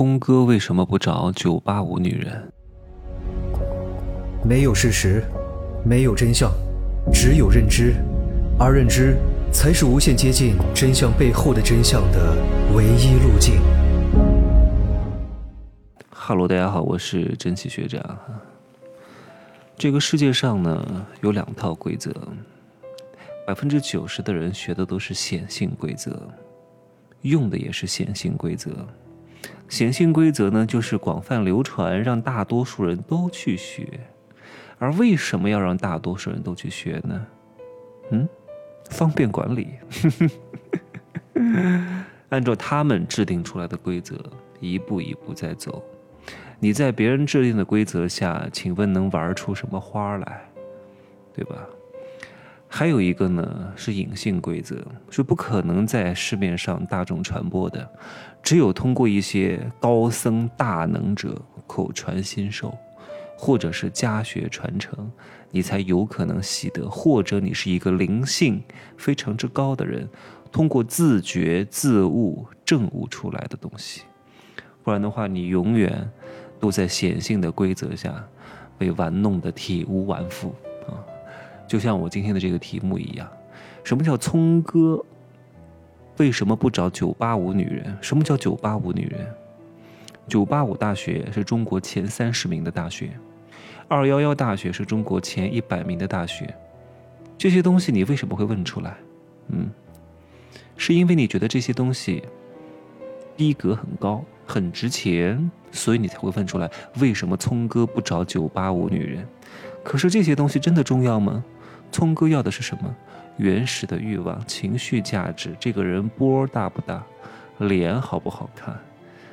聪哥为什么不找九八五女人？没有事实，没有真相，只有认知，而认知才是无限接近真相背后的真相的唯一路径。哈喽，大家好，我是真奇学长。这个世界上呢，有两套规则，百分之九十的人学的都是显性规则，用的也是显性规则。显性规则呢，就是广泛流传，让大多数人都去学。而为什么要让大多数人都去学呢？嗯，方便管理。按照他们制定出来的规则，一步一步在走。你在别人制定的规则下，请问能玩出什么花来？对吧？还有一个呢，是隐性规则，是不可能在市面上大众传播的，只有通过一些高僧大能者口传心授，或者是家学传承，你才有可能习得；或者你是一个灵性非常之高的人，通过自觉自悟证悟出来的东西，不然的话，你永远都在显性的规则下被玩弄的体无完肤。就像我今天的这个题目一样，什么叫聪哥？为什么不找九八五女人？什么叫九八五女人？九八五大学是中国前三十名的大学，二幺幺大学是中国前一百名的大学。这些东西你为什么会问出来？嗯，是因为你觉得这些东西逼格很高、很值钱，所以你才会问出来。为什么聪哥不找九八五女人？可是这些东西真的重要吗？聪哥要的是什么？原始的欲望、情绪价值，这个人波大不大，脸好不好看，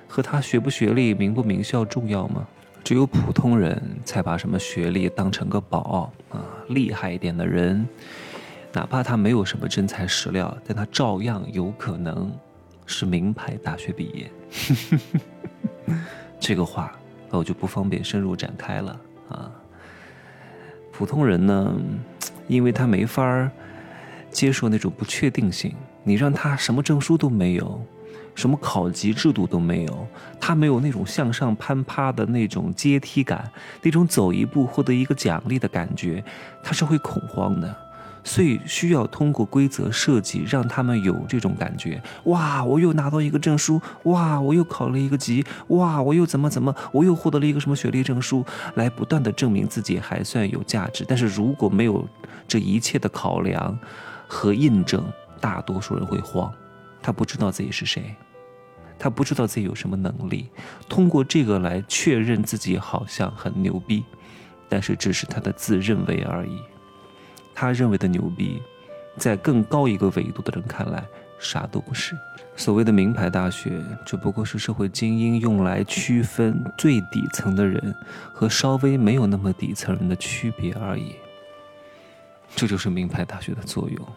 和他学不学历、名不名校重要吗？只有普通人才把什么学历当成个宝啊！厉害一点的人，哪怕他没有什么真材实料，但他照样有可能是名牌大学毕业。这个话我就不方便深入展开了啊。普通人呢？因为他没法接受那种不确定性，你让他什么证书都没有，什么考级制度都没有，他没有那种向上攀爬的那种阶梯感，那种走一步获得一个奖励的感觉，他是会恐慌的。所以需要通过规则设计，让他们有这种感觉。哇，我又拿到一个证书，哇，我又考了一个级，哇，我又怎么怎么，我又获得了一个什么学历证书，来不断的证明自己还算有价值。但是如果没有这一切的考量和印证，大多数人会慌，他不知道自己是谁，他不知道自己有什么能力，通过这个来确认自己好像很牛逼，但是只是他的自认为而已。他认为的牛逼，在更高一个维度的人看来，啥都不是。所谓的名牌大学，只不过是社会精英用来区分最底层的人和稍微没有那么底层人的区别而已。这就是名牌大学的作用。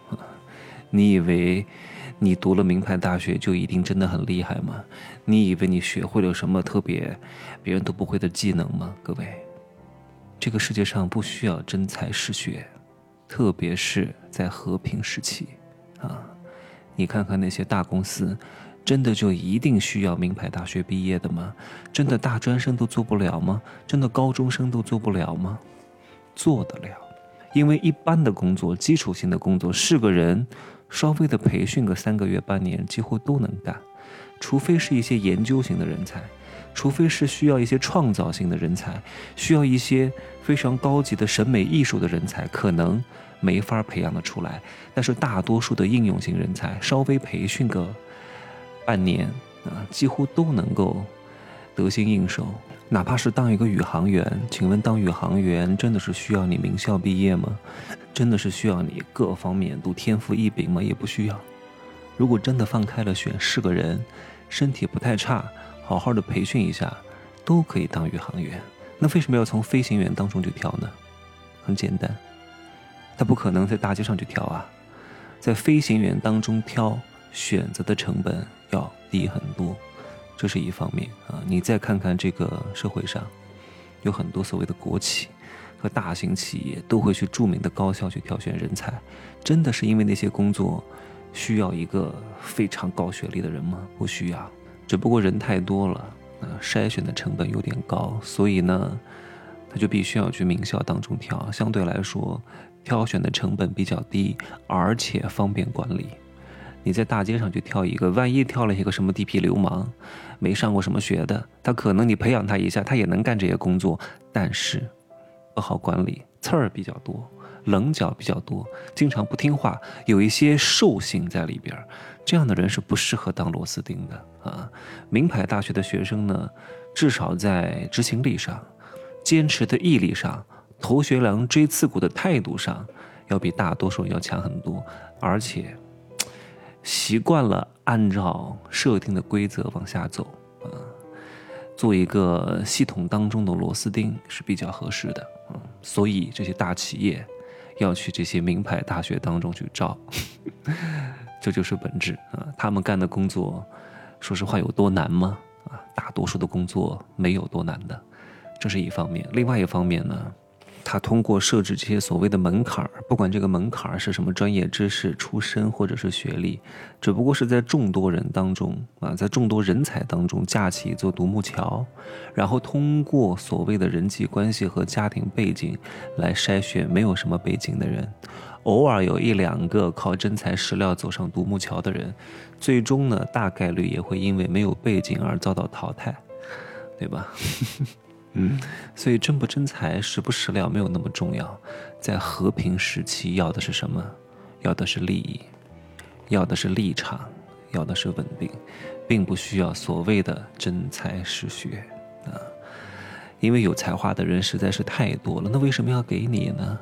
你以为你读了名牌大学就一定真的很厉害吗？你以为你学会了什么特别别人都不会的技能吗？各位，这个世界上不需要真才实学。特别是在和平时期，啊，你看看那些大公司，真的就一定需要名牌大学毕业的吗？真的大专生都做不了吗？真的高中生都做不了吗？做得了，因为一般的工作，基础性的工作，是个人稍微的培训个三个月半年，几乎都能干，除非是一些研究型的人才。除非是需要一些创造性的人才，需要一些非常高级的审美艺术的人才，可能没法培养的出来。但是大多数的应用型人才，稍微培训个半年啊，几乎都能够得心应手。哪怕是当一个宇航员，请问当宇航员真的是需要你名校毕业吗？真的是需要你各方面都天赋异禀吗？也不需要。如果真的放开了选，是个人身体不太差。好好的培训一下，都可以当宇航员。那为什么要从飞行员当中去挑呢？很简单，他不可能在大街上去挑啊。在飞行员当中挑，选择的成本要低很多，这是一方面啊。你再看看这个社会上，有很多所谓的国企和大型企业都会去著名的高校去挑选人才，真的是因为那些工作需要一个非常高学历的人吗？不需要。只不过人太多了啊，筛选的成本有点高，所以呢，他就必须要去名校当中挑，相对来说，挑选的成本比较低，而且方便管理。你在大街上去挑一个，万一挑了一个什么地痞流氓，没上过什么学的，他可能你培养他一下，他也能干这些工作，但是不好管理，刺儿比较多，棱角比较多，经常不听话，有一些兽性在里边，这样的人是不适合当螺丝钉的啊。名牌大学的学生呢，至少在执行力上、坚持的毅力上、头悬梁锥刺股的态度上，要比大多数要强很多，而且。习惯了按照设定的规则往下走，啊，做一个系统当中的螺丝钉是比较合适的，嗯，所以这些大企业要去这些名牌大学当中去招，这就是本质啊。他们干的工作，说实话有多难吗？啊，大多数的工作没有多难的，这是一方面。另外一方面呢？他通过设置这些所谓的门槛儿，不管这个门槛儿是什么专业知识出身或者是学历，只不过是在众多人当中啊，在众多人才当中架起一座独木桥，然后通过所谓的人际关系和家庭背景来筛选没有什么背景的人，偶尔有一两个靠真材实料走上独木桥的人，最终呢大概率也会因为没有背景而遭到淘汰，对吧？嗯，所以真不真才、实不实料没有那么重要，在和平时期要的是什么？要的是利益，要的是立场，要的是稳定，并不需要所谓的真才实学啊。因为有才华的人实在是太多了，那为什么要给你呢？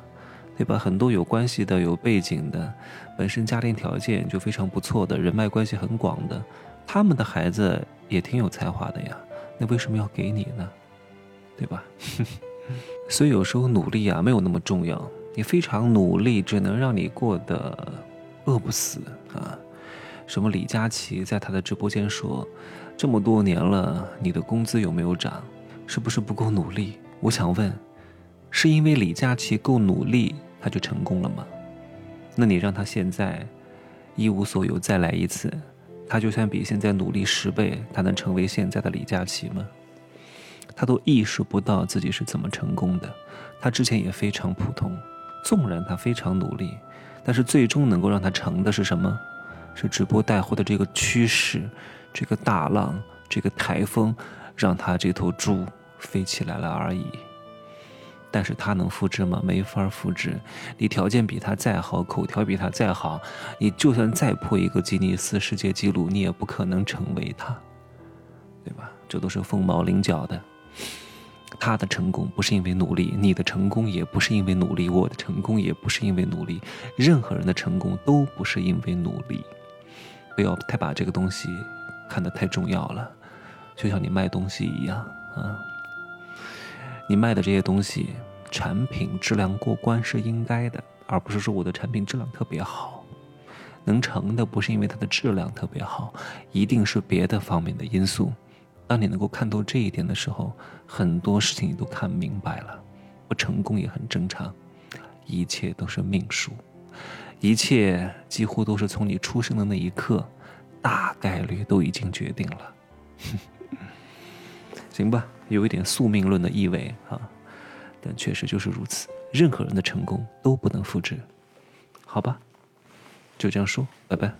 对吧？很多有关系的、有背景的，本身家庭条件就非常不错的，人脉关系很广的，他们的孩子也挺有才华的呀，那为什么要给你呢？对吧？所以有时候努力啊没有那么重要，你非常努力只能让你过得饿不死啊。什么李佳琦在他的直播间说，这么多年了，你的工资有没有涨？是不是不够努力？我想问，是因为李佳琦够努力他就成功了吗？那你让他现在一无所有再来一次，他就算比现在努力十倍，他能成为现在的李佳琦吗？他都意识不到自己是怎么成功的，他之前也非常普通，纵然他非常努力，但是最终能够让他成的是什么？是直播带货的这个趋势，这个大浪，这个台风，让他这头猪飞起来了而已。但是他能复制吗？没法复制。你条件比他再好，口条比他再好，你就算再破一个吉尼斯世界纪录，你也不可能成为他，对吧？这都是凤毛麟角的。他的成功不是因为努力，你的成功也不是因为努力，我的成功也不是因为努力，任何人的成功都不是因为努力。不要太把这个东西看得太重要了，就像你卖东西一样啊，你卖的这些东西，产品质量过关是应该的，而不是说我的产品质量特别好，能成的不是因为它的质量特别好，一定是别的方面的因素。当你能够看透这一点的时候，很多事情你都看明白了，不成功也很正常，一切都是命数，一切几乎都是从你出生的那一刻，大概率都已经决定了。行吧，有一点宿命论的意味啊，但确实就是如此，任何人的成功都不能复制，好吧，就这样说，拜拜。